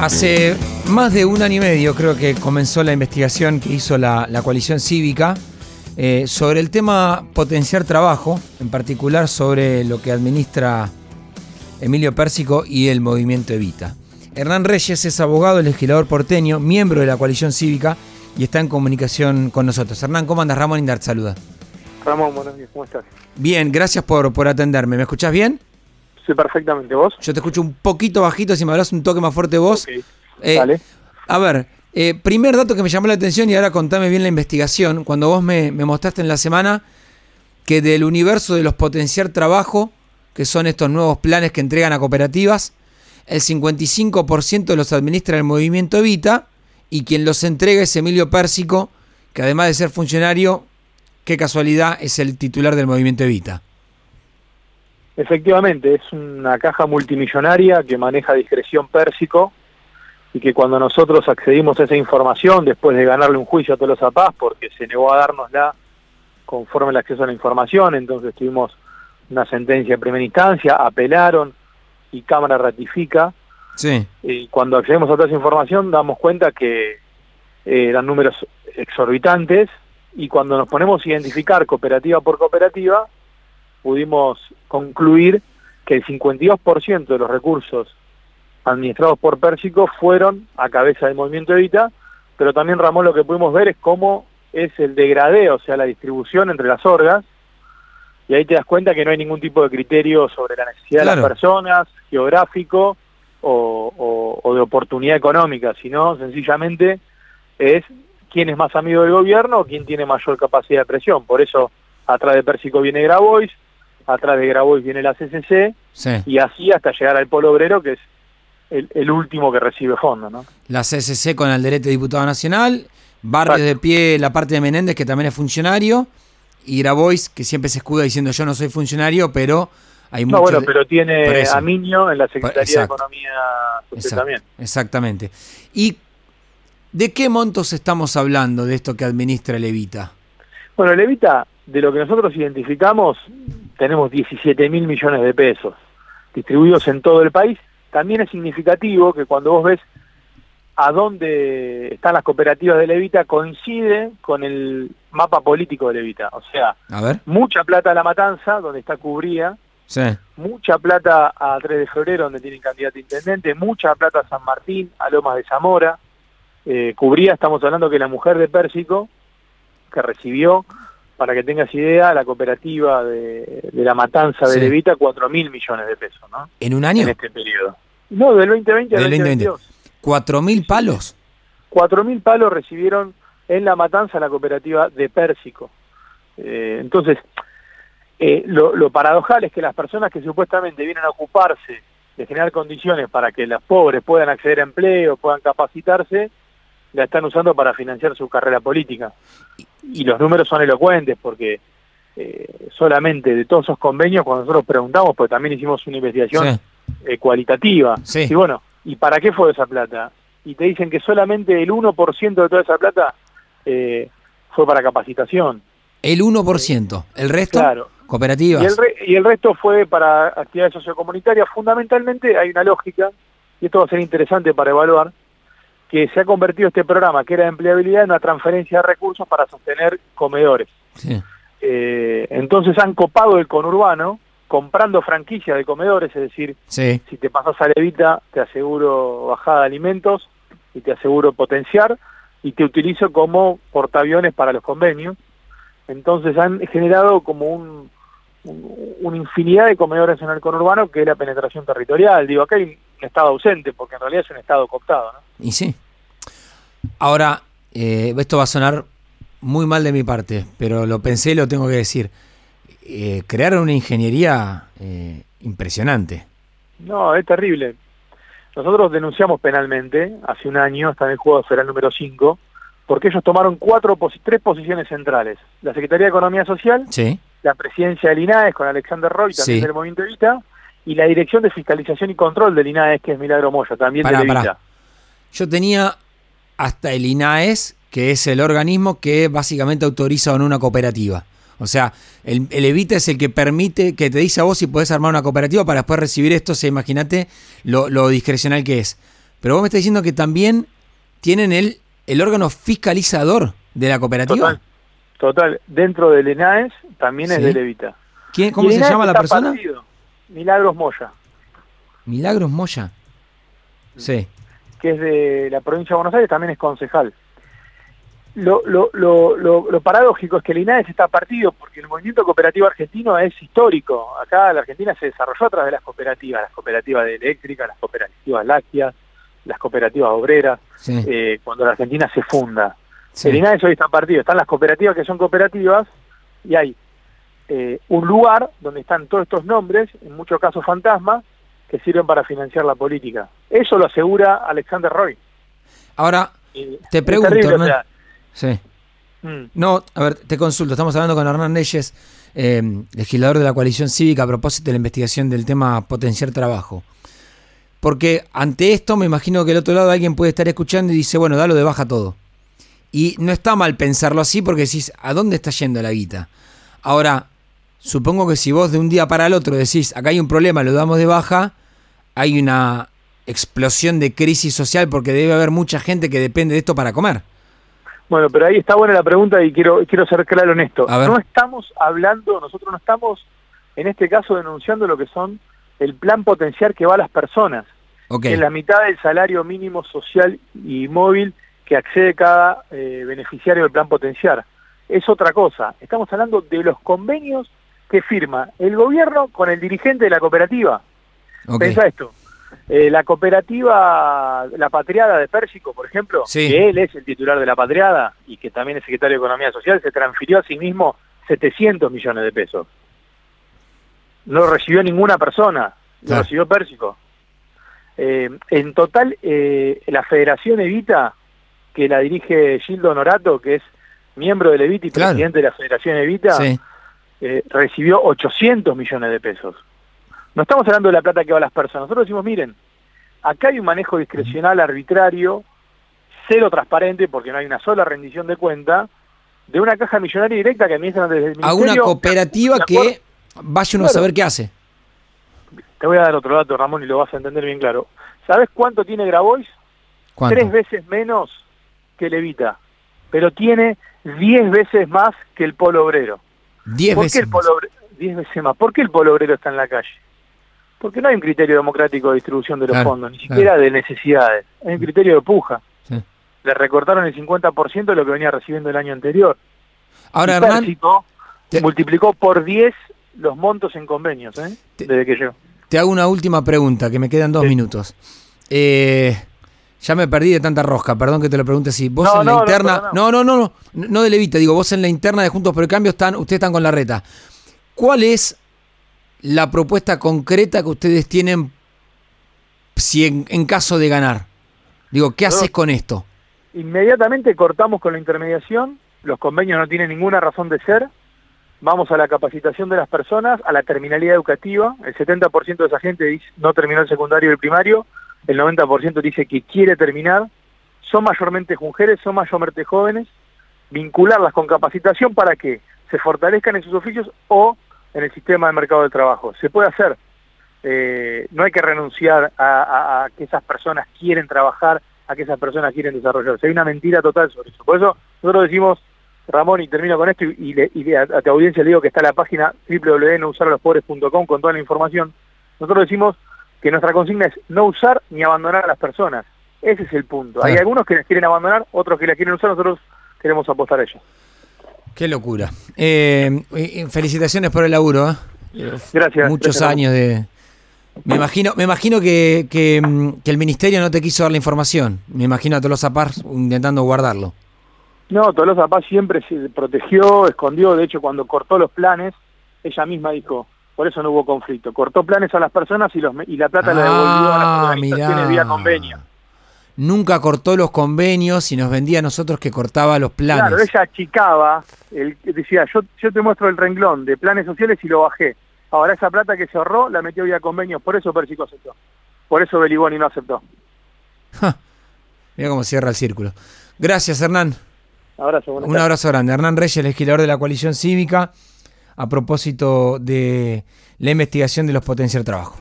Hace más de un año y medio creo que comenzó la investigación que hizo la, la coalición cívica eh, sobre el tema potenciar trabajo, en particular sobre lo que administra Emilio Pérsico y el movimiento Evita. Hernán Reyes es abogado, legislador porteño, miembro de la coalición cívica y está en comunicación con nosotros. Hernán, ¿cómo andas? Ramón Indart, saluda. Ramón, buenos días, ¿cómo estás? Bien, gracias por, por atenderme. ¿Me escuchás bien? Perfectamente. ¿Vos? Yo te escucho un poquito bajito, si me hablas un toque más fuerte vos. Eh, dale. A ver, eh, primer dato que me llamó la atención y ahora contame bien la investigación. Cuando vos me, me mostraste en la semana que del universo de los potenciar trabajo, que son estos nuevos planes que entregan a cooperativas, el 55% los administra el movimiento Evita y quien los entrega es Emilio Pérsico, que además de ser funcionario, qué casualidad, es el titular del movimiento Evita. Efectivamente, es una caja multimillonaria que maneja discreción Pérsico y que cuando nosotros accedimos a esa información, después de ganarle un juicio a todos los APAS, porque se negó a dárnosla conforme el acceso a la información, entonces tuvimos una sentencia de primera instancia, apelaron y Cámara ratifica. Sí, Y cuando accedemos a toda esa información, damos cuenta que eh, eran números exorbitantes y cuando nos ponemos a identificar cooperativa por cooperativa, pudimos concluir que el 52% de los recursos administrados por Pérsico fueron a cabeza del movimiento Evita, pero también Ramón lo que pudimos ver es cómo es el degradeo, o sea, la distribución entre las orgas, y ahí te das cuenta que no hay ningún tipo de criterio sobre la necesidad de las personas, geográfico o, o- o de oportunidad económica, sino sencillamente es quién es más amigo del gobierno o quién tiene mayor capacidad de presión. Por eso atrás de Pérsico viene Grabois, atrás de Grabois viene la CCC, sí. y así hasta llegar al Polo Obrero, que es el, el último que recibe fondo, ¿no? la CCC con Alderete diputado nacional, Barrios de Exacto. pie la parte de Menéndez que también es funcionario y Grabois que siempre se escuda diciendo yo no soy funcionario, pero hay No, muchos bueno, de- pero tiene a Miño en la Secretaría Exacto. de Economía Social Exact- también. Exactamente. ¿Y de qué montos estamos hablando de esto que administra el Evita? Bueno, Levita, de lo que nosotros identificamos, tenemos 17 mil millones de pesos distribuidos en todo el país. También es significativo que cuando vos ves a dónde están las cooperativas de Levita, coincide con el mapa político de Levita. O sea, A ver. mucha plata a La Matanza, donde está Cubría, Sí. mucha plata a 3 de febrero, donde tienen candidato a intendente, mucha plata a San Martín, a Lomas de Zamora. Eh, Cubría, estamos hablando que la mujer de Pérsico, que recibió, para que tengas idea, la cooperativa de, de la matanza de. Levita, 4 mil millones de pesos, ¿no? ¿En un año? En este periodo. No, del 2020 al Del 2020. 2022. ¿Cuatro mil palos? 4 mil palos recibieron en la matanza la cooperativa de Pérsico. Eh, entonces, eh, lo, lo paradojal es que las personas que supuestamente vienen a ocuparse de generar condiciones para que los pobres puedan acceder a empleo, puedan capacitarse, la están usando para financiar su carrera política. Y los números son elocuentes porque eh, solamente de todos esos convenios, cuando nosotros preguntamos, pues también hicimos una investigación Sí. eh, cualitativa. Sí. Y bueno, ¿y para qué fue esa plata? Y te dicen que solamente el 1% de toda esa plata eh, fue para capacitación. El 1%. ¿El resto? Claro. Cooperativas. Y el, re- y el resto fue para actividades sociocomunitarias. Fundamentalmente hay una lógica, y esto va a ser interesante para evaluar, que se ha convertido este programa, que era de empleabilidad, en una transferencia de recursos para sostener comedores. Sí. Eh, entonces han copado el conurbano comprando franquicias de comedores, es decir, Sí. si te pasas a Levita, te aseguro bajada de alimentos y te aseguro potenciar y te utilizo como portaaviones para los convenios. Entonces han generado como un, un- una infinidad de comedores en el conurbano que es la penetración territorial. Digo, acá hay un estado ausente porque en realidad es un estado cooptado. ¿no? Y sí. Ahora, eh, esto va a sonar muy mal de mi parte, pero lo pensé y lo tengo que decir. Eh, crearon una ingeniería eh, impresionante. No, es terrible. Nosotros denunciamos penalmente hace un año, está en el juego federal número 5, porque ellos tomaron cuatro tres posiciones centrales. La Secretaría de Economía Social, Sí. La presidencia del INAES con Alexander Roy, también Sí. del Movimiento Evita, y la Dirección de Fiscalización y Control del INAES, que es Milagro Moya, también Pará, pará. Evita. Yo tenía hasta el INAES, que es el organismo que básicamente autoriza o no una cooperativa. O sea, el, el Evita es el que permite, que te dice a vos si podés armar una cooperativa para después recibir esto. O sea, imagínate lo, lo discrecional que es. Pero vos me estás diciendo que también tienen el, el órgano fiscalizador de la cooperativa. Total, total. Dentro del ENAES también es de Levita. ¿Quién, ¿Cómo se ENAES llama la persona? partido. Milagros Moya, Milagros Moya. Sí. que es de la provincia de Buenos Aires, también es concejal. Lo, lo, lo, lo, lo paradójico es que el INAES está partido porque el movimiento cooperativo argentino es histórico. Acá la Argentina se desarrolló a través de las cooperativas, las cooperativas de eléctrica, las cooperativas lácteas, las cooperativas obreras, Sí. eh, cuando la Argentina se funda. Sí. El INAES hoy está partido. Están las cooperativas que son cooperativas y hay eh, un lugar donde están todos estos nombres, en muchos casos fantasmas, que sirven para financiar la política. Eso lo asegura Alexander Roy. Ahora, Eh, Te pregunto, terrible, o Hernán. sea, sí. mm, No, a ver, te consulto. Estamos hablando con Hernán Leyes, eh, legislador de la coalición cívica, a propósito de la investigación del tema potenciar trabajo. Porque ante esto me imagino que del otro lado alguien puede estar escuchando y dice, bueno, dalo de baja todo. Y no está mal pensarlo así porque decís, ¿a dónde está yendo la guita? Ahora, supongo que si vos de un día para el otro decís, acá hay un problema, lo damos de baja, hay una explosión de crisis social porque debe haber mucha gente que depende de esto para comer. Bueno, pero ahí está buena la pregunta y quiero quiero ser claro en esto. No estamos hablando, nosotros no estamos en este caso denunciando lo que son el plan potenciar que va a las personas. Ok. que es la mitad del salario mínimo social y móvil que accede cada eh, beneficiario del plan potenciar. Es otra cosa. Estamos hablando de los convenios que firma el gobierno con el dirigente de la cooperativa. ok. Pensa esto. Eh, la cooperativa La Patriada de Pérsico, por ejemplo, Sí. que él es el titular de La Patriada y que también es secretario de Economía Social, se transfirió a sí mismo 700 millones de pesos. No lo recibió ninguna persona, lo Claro. recibió Pérsico. Eh, en total, eh, la Federación Evita, que la dirige Gildo Norato, que es miembro del Evita y Claro. presidente de la Federación Evita, Sí. eh, recibió 800 millones de pesos. No estamos hablando de la plata que va a las personas. Nosotros decimos, miren, acá hay un manejo discrecional arbitrario, cero transparente, porque no hay una sola rendición de cuenta, de una caja millonaria directa que administran desde el a ministerio. una cooperativa que vaya uno a saber qué hace. Te voy a dar otro dato, Ramón, y lo vas a entender bien claro. ¿Sabes cuánto tiene Grabois? ¿Cuánto? Tres veces menos que el Evita, pero tiene diez veces más que el Polo Obrero. Diez ¿Por qué veces. el polo obre- diez veces más? ¿Por qué el polo obrero está en la calle? Porque no hay un criterio democrático de distribución de los Claro, fondos, ni siquiera de necesidades. Hay un criterio de puja. Sí. Le recortaron el 50% de lo que venía recibiendo el año anterior. Ahora, Hernán, te- multiplicó por 10 los montos en convenios, ¿eh? Te- desde que llegó. te hago una última pregunta, que me quedan dos Sí. minutos. Eh, ya me perdí de tanta rosca, perdón que te lo pregunte así. Vos No, en la no, interna. No, no, no, no, no de Levita, digo, vos en la interna de Juntos por el Cambio están, ustedes están con la reta. ¿Cuál es la propuesta concreta que ustedes tienen si en, en caso de ganar? Digo, ¿qué haces con esto? Inmediatamente cortamos con la intermediación, los convenios no tienen ninguna razón de ser, vamos a la capacitación de las personas, a la terminalidad educativa, el 70% de esa gente no terminó el secundario y el primario, el 90% dice que quiere terminar, son mayormente mujeres, son mayormente jóvenes, vincularlas con capacitación para que se fortalezcan en sus oficios o en el sistema de mercado de trabajo. Se puede hacer, eh, no hay que renunciar a, que esas personas quieren trabajar, a que esas personas quieren desarrollarse. Hay una mentira total sobre eso. Por eso nosotros decimos, Ramón, y termino con esto, y, le- y a, a tu audiencia le digo que está la página www.nousaralospobres.com con toda la información. Nosotros decimos que nuestra consigna es no usar ni abandonar a las personas. Ese es el punto. Hay Claro. algunos que las quieren abandonar, otros que las quieren usar, nosotros queremos apostar a ellos. Qué locura. Eh, eh, felicitaciones por el laburo. ¿eh? Gracias. Muchos Gracias, años de. Me imagino, me imagino que, que, mm, que el ministerio no te quiso dar la información. Me imagino a Tolosa Paz intentando guardarlo. No, Tolosa Paz siempre se protegió, escondió, de hecho cuando cortó los planes, ella misma dijo, por eso no hubo conflicto, cortó planes a las personas y, los, y la plata la devolvió a las Ah, organizaciones mirá. vía convenio. Nunca cortó los convenios y nos vendía a nosotros que cortaba los planes. Claro, ella achicaba, el, decía, yo, yo te muestro el renglón de planes sociales y lo bajé. Ahora esa plata que se ahorró la metió vía convenios, por eso Persico aceptó. Por eso Beliboni no aceptó. Ja, Mira cómo cierra el círculo. Gracias, Hernán. Abrazo, Un abrazo grande. Hernán Reyes, legislador de la coalición cívica, a propósito de la investigación de los potenciar trabajo.